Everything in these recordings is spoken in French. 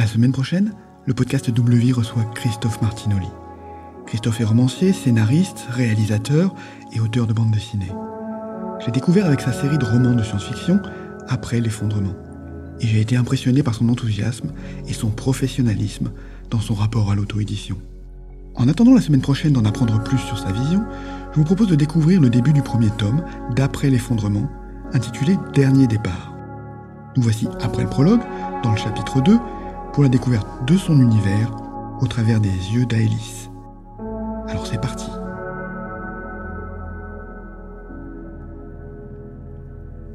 La semaine prochaine, le podcast W reçoit Christophe Martinoli. Christophe est romancier, scénariste, réalisateur et auteur de bande dessinée. J'ai découvert avec sa série de romans de science-fiction Après l'effondrement. Et j'ai été impressionné par son enthousiasme et son professionnalisme dans son rapport à l'auto-édition. En attendant la semaine prochaine d'en apprendre plus sur sa vision, je vous propose de découvrir le début du premier tome d'Après l'effondrement, intitulé Dernier départ. Nous voici après le prologue, dans le chapitre 2, pour la découverte de son univers au travers des yeux d'Aélis. Alors c'est parti.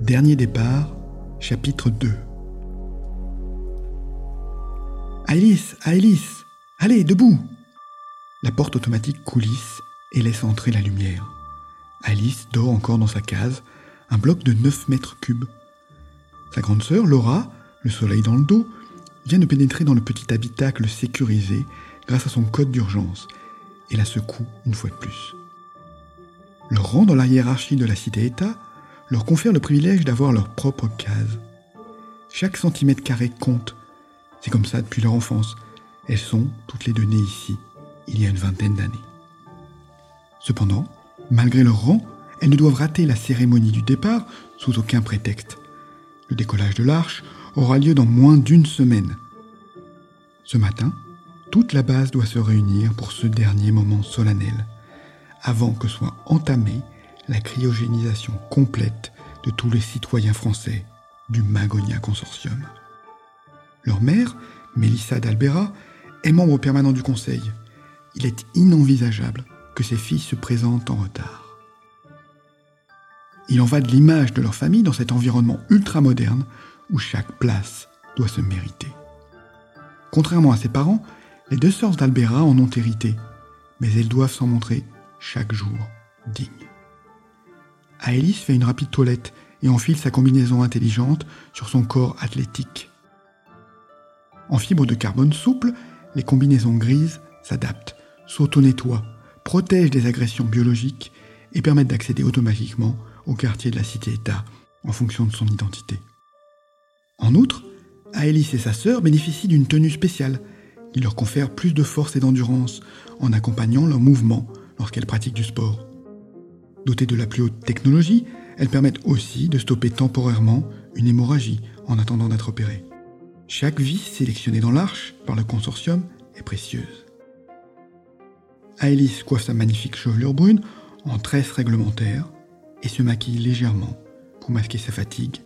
Dernier départ, chapitre 2. Alice, Alice, allez, debout La porte automatique coulisse et laisse entrer la lumière. Alice dort encore dans sa case, un bloc de 9 mètres cubes. Sa grande sœur, Laura, le soleil dans le dos, vient de pénétrer dans le petit habitacle sécurisé grâce à son code d'urgence et la secoue une fois de plus. Leur rang dans la hiérarchie de la cité-État leur confère le privilège d'avoir leur propre case. Chaque centimètre carré compte. C'est comme ça depuis leur enfance. Elles sont toutes les deux nées ici, il y a une vingtaine d'années. Cependant, malgré leur rang, elles ne doivent rater la cérémonie du départ sous aucun prétexte. Le décollage de l'arche aura lieu dans moins d'une semaine. Ce matin, toute la base doit se réunir pour ce dernier moment solennel, avant que soit entamée la cryogénisation complète de tous les citoyens français du Magonia Consortium. Leur mère, Mélissa d'Albera, est membre permanent du Conseil. Il est inenvisageable que ses filles se présentent en retard. Il en va de l'image de leur famille dans cet environnement ultramoderne où chaque place doit se mériter. Contrairement à ses parents, les deux sœurs d'Albera en ont hérité, mais elles doivent s'en montrer chaque jour dignes. Aélis fait une rapide toilette et enfile sa combinaison intelligente sur son corps athlétique. En fibre de carbone souple, les combinaisons grises s'adaptent, s'auto-nettoient, protègent des agressions biologiques et permettent d'accéder automatiquement au quartier de la cité-État en fonction de son identité. En outre, Aélis et sa sœur bénéficient d'une tenue spéciale qui leur confère plus de force et d'endurance en accompagnant leurs mouvements lorsqu'elles pratiquent du sport. Dotées de la plus haute technologie, elles permettent aussi de stopper temporairement une hémorragie en attendant d'être opérées. Chaque vis sélectionnée dans l'arche par le consortium est précieuse. Aélis coiffe sa magnifique chevelure brune en tresse réglementaire et se maquille légèrement pour masquer sa fatigue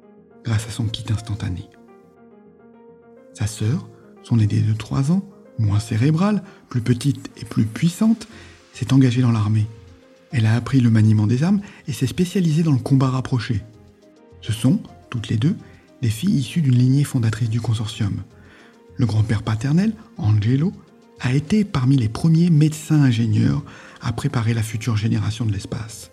grâce à son kit instantané. Sa sœur, son aînée de 3 ans, moins cérébrale, plus petite et plus puissante, s'est engagée dans l'armée. Elle a appris le maniement des armes et s'est spécialisée dans le combat rapproché. Ce sont, toutes les deux, des filles issues d'une lignée fondatrice du consortium. Le grand-père paternel, Angelo, a été parmi les premiers médecins-ingénieurs à préparer la future génération de l'espace.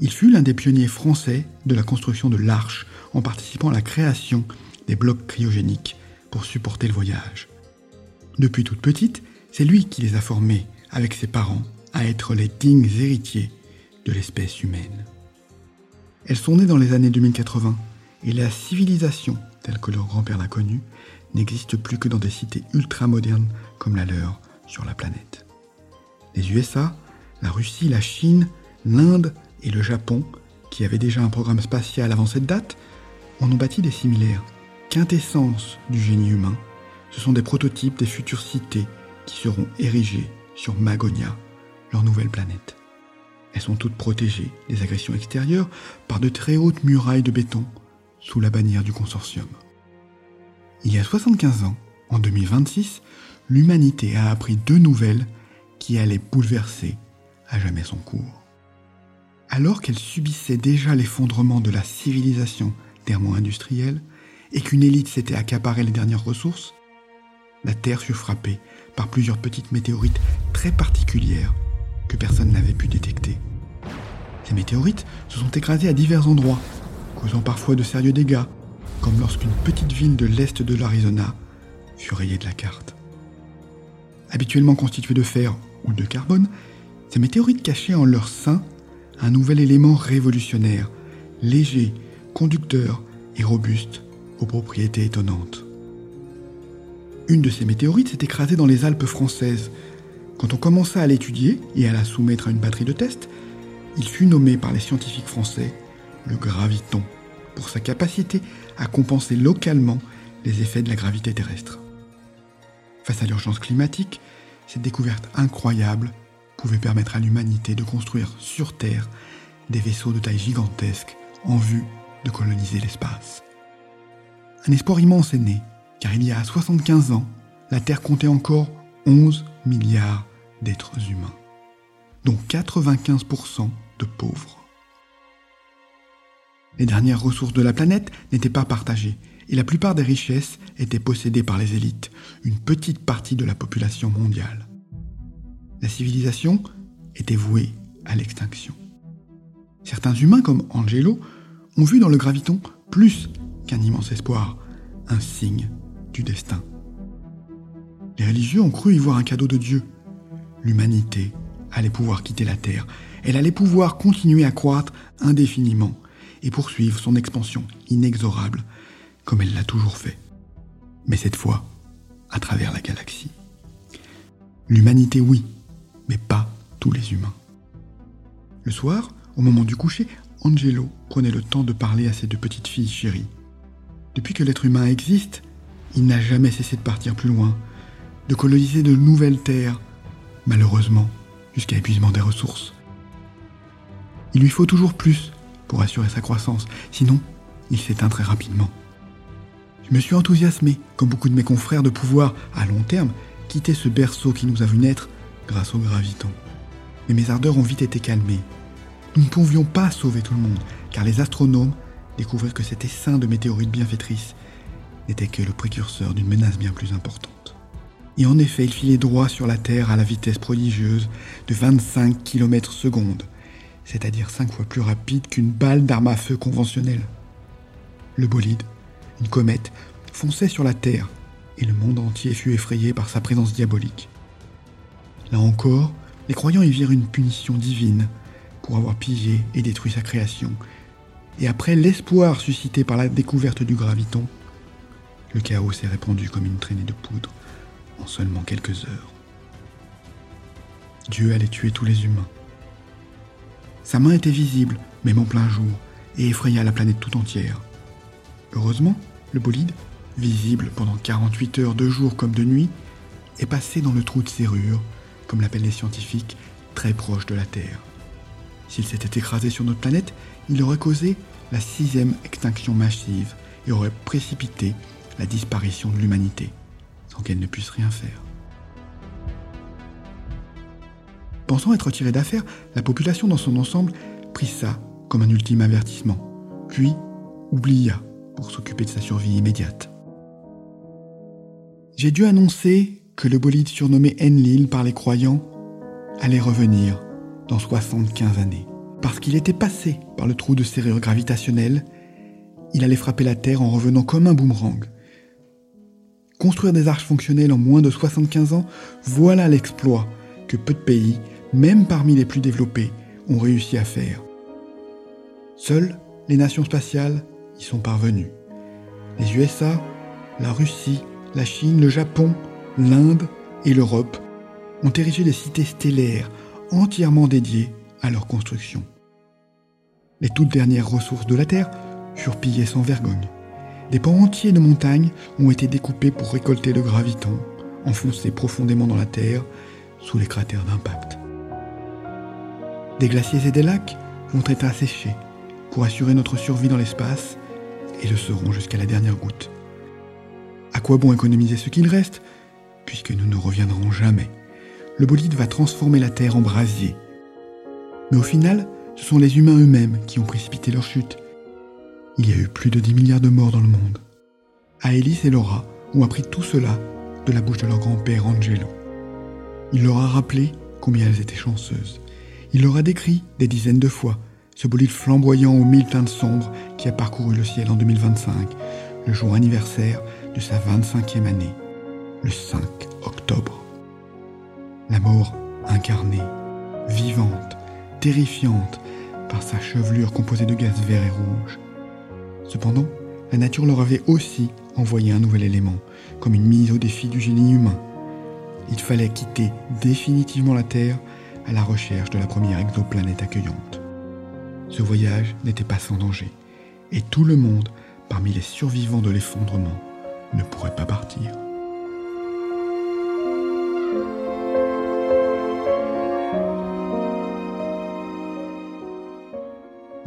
Il fut l'un des pionniers français de la construction de l'arche en participant à la création des blocs cryogéniques pour supporter le voyage. Depuis toute petite, c'est lui qui les a formés, avec ses parents, à être les dignes héritiers de l'espèce humaine. Elles sont nées dans les années 2080 et la civilisation, telle que leur grand-père l'a connue, n'existe plus que dans des cités ultramodernes comme la leur sur la planète. Les USA, la Russie, la Chine, l'Inde et le Japon, qui avaient déjà un programme spatial avant cette date, en ont bâti des similaires. Quintessence du génie humain, ce sont des prototypes des futures cités qui seront érigées sur Magonia, leur nouvelle planète. Elles sont toutes protégées des agressions extérieures par de très hautes murailles de béton sous la bannière du consortium. Il y a 75 ans, en 2026, l'humanité a appris deux nouvelles qui allaient bouleverser à jamais son cours. Alors qu'elle subissait déjà l'effondrement de la civilisation thermo-industrielle et qu'une élite s'était accaparée les dernières ressources, la Terre fut frappée par plusieurs petites météorites très particulières que personne n'avait pu détecter. Ces météorites se sont écrasées à divers endroits, causant parfois de sérieux dégâts, comme lorsqu'une petite ville de l'est de l'Arizona fut rayée de la carte. Habituellement constituée de fer ou de carbone, ces météorites cachaient en leur sein un nouvel élément révolutionnaire, léger, conducteur et robuste, aux propriétés étonnantes. Une de ces météorites s'est écrasée dans les Alpes françaises. Quand on commença à l'étudier et à la soumettre à une batterie de tests, il fut nommé par les scientifiques français le graviton pour sa capacité à compenser localement les effets de la gravité terrestre. Face à l'urgence climatique, cette découverte incroyable pouvait permettre à l'humanité de construire sur Terre des vaisseaux de taille gigantesque en vue de coloniser l'espace. Un espoir immense est né, car il y a 75 ans, la Terre comptait encore 11 milliards d'êtres humains, dont 95% de pauvres. Les dernières ressources de la planète n'étaient pas partagées, et la plupart des richesses étaient possédées par les élites, une petite partie de la population mondiale. La civilisation était vouée à l'extinction. Certains humains comme Angelo ont vu dans le graviton plus qu'un immense espoir, un signe du destin. Les religieux ont cru y voir un cadeau de Dieu. L'humanité allait pouvoir quitter la Terre, elle allait pouvoir continuer à croître indéfiniment et poursuivre son expansion inexorable comme elle l'a toujours fait. Mais cette fois, à travers la galaxie. L'humanité, oui, mais pas tous les humains. Le soir, au moment du coucher, Angelo prenait le temps de parler à ses deux petites filles chéries. Depuis que l'être humain existe, il n'a jamais cessé de partir plus loin, de coloniser de nouvelles terres, malheureusement, jusqu'à épuisement des ressources. Il lui faut toujours plus pour assurer sa croissance, sinon il s'éteint très rapidement. Je me suis enthousiasmé, comme beaucoup de mes confrères, de pouvoir, à long terme, quitter ce berceau qui nous a vu naître grâce au graviton. Mais mes ardeurs ont vite été calmées. Nous ne pouvions pas sauver tout le monde, car les astronomes découvrirent que cet essaim de météorites bienfaitrices n'était que le précurseur d'une menace bien plus importante. Et en effet, il filait droit sur la Terre à la vitesse prodigieuse de 25 km secondes, c'est-à-dire 5 fois plus rapide qu'une balle d'arme à feu conventionnelle. Le bolide, une comète, fonçait sur la Terre, et le monde entier fut effrayé par sa présence diabolique. Là encore, les croyants y virent une punition divine pour avoir pillé et détruit sa création. Et après l'espoir suscité par la découverte du graviton, le chaos s'est répandu comme une traînée de poudre en seulement quelques heures. Dieu allait tuer tous les humains. Sa main était visible, même en plein jour, et effraya la planète tout entière. Heureusement, le bolide, visible pendant 48 heures de jour comme de nuit, est passé dans le trou de serrure, comme l'appellent les scientifiques, très proche de la Terre. S'il s'était écrasé sur notre planète, il aurait causé la sixième extinction massive et aurait précipité la disparition de l'humanité, sans qu'elle ne puisse rien faire. Pensant être tiré d'affaire, la population dans son ensemble prit ça comme un ultime avertissement, puis oublia pour s'occuper de sa survie immédiate. J'ai dû annoncer que le bolide surnommé Enlil par les croyants allait revenir dans 75 années. Parce qu'il était passé par le trou de serrure gravitationnelle, il allait frapper la Terre en revenant comme un boomerang. Construire des arches fonctionnelles en moins de 75 ans, voilà l'exploit que peu de pays, même parmi les plus développés, ont réussi à faire. Seules les nations spatiales y sont parvenus. Les USA, la Russie, la Chine, le Japon, l'Inde et l'Europe ont érigé des cités stellaires entièrement dédiées à leur construction. Les toutes dernières ressources de la Terre furent pillées sans vergogne. Des pans entiers de montagnes ont été découpés pour récolter le graviton, enfoncé profondément dans la Terre sous les cratères d'impact. Des glaciers et des lacs vont être asséchés pour assurer notre survie dans l'espace et le seront jusqu'à la dernière goutte. À quoi bon économiser ce qu'il reste, puisque nous ne reviendrons jamais Le bolide va transformer la Terre en brasier. Mais au final, ce sont les humains eux-mêmes qui ont précipité leur chute. Il y a eu plus de 10 milliards de morts dans le monde. Aélis et Laura ont appris tout cela de la bouche de leur grand-père Angelo. Il leur a rappelé combien elles étaient chanceuses. Il leur a décrit des dizaines de fois ce bolide flamboyant aux mille teintes sombres qui a parcouru le ciel en 2025, le jour anniversaire de sa 25e année, le 5 octobre. La mort incarnée, vivante, terrifiante, par sa chevelure composée de gaz vert et rouge. Cependant, la nature leur avait aussi envoyer un nouvel élément, comme une mise au défi du génie humain. Il fallait quitter définitivement la Terre à la recherche de la première exoplanète accueillante. Ce voyage n'était pas sans danger, et tout le monde, parmi les survivants de l'effondrement, ne pourrait pas partir.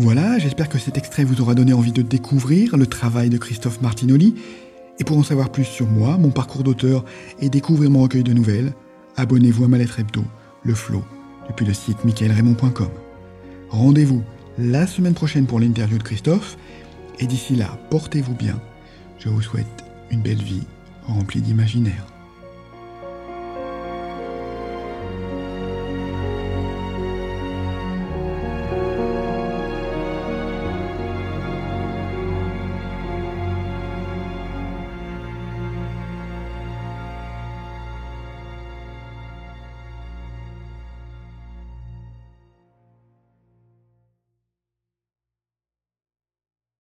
Voilà, j'espère que cet extrait vous aura donné envie de découvrir le travail de Christophe Martinoli. Et pour en savoir plus sur moi, mon parcours d'auteur et découvrir mon recueil de nouvelles, abonnez-vous à ma lettre hebdo, Le Flow, depuis le site michaelraymond.com. Rendez-vous la semaine prochaine pour l'interview de Christophe. Et d'ici là, portez-vous bien. Je vous souhaite une belle vie remplie d'imaginaire.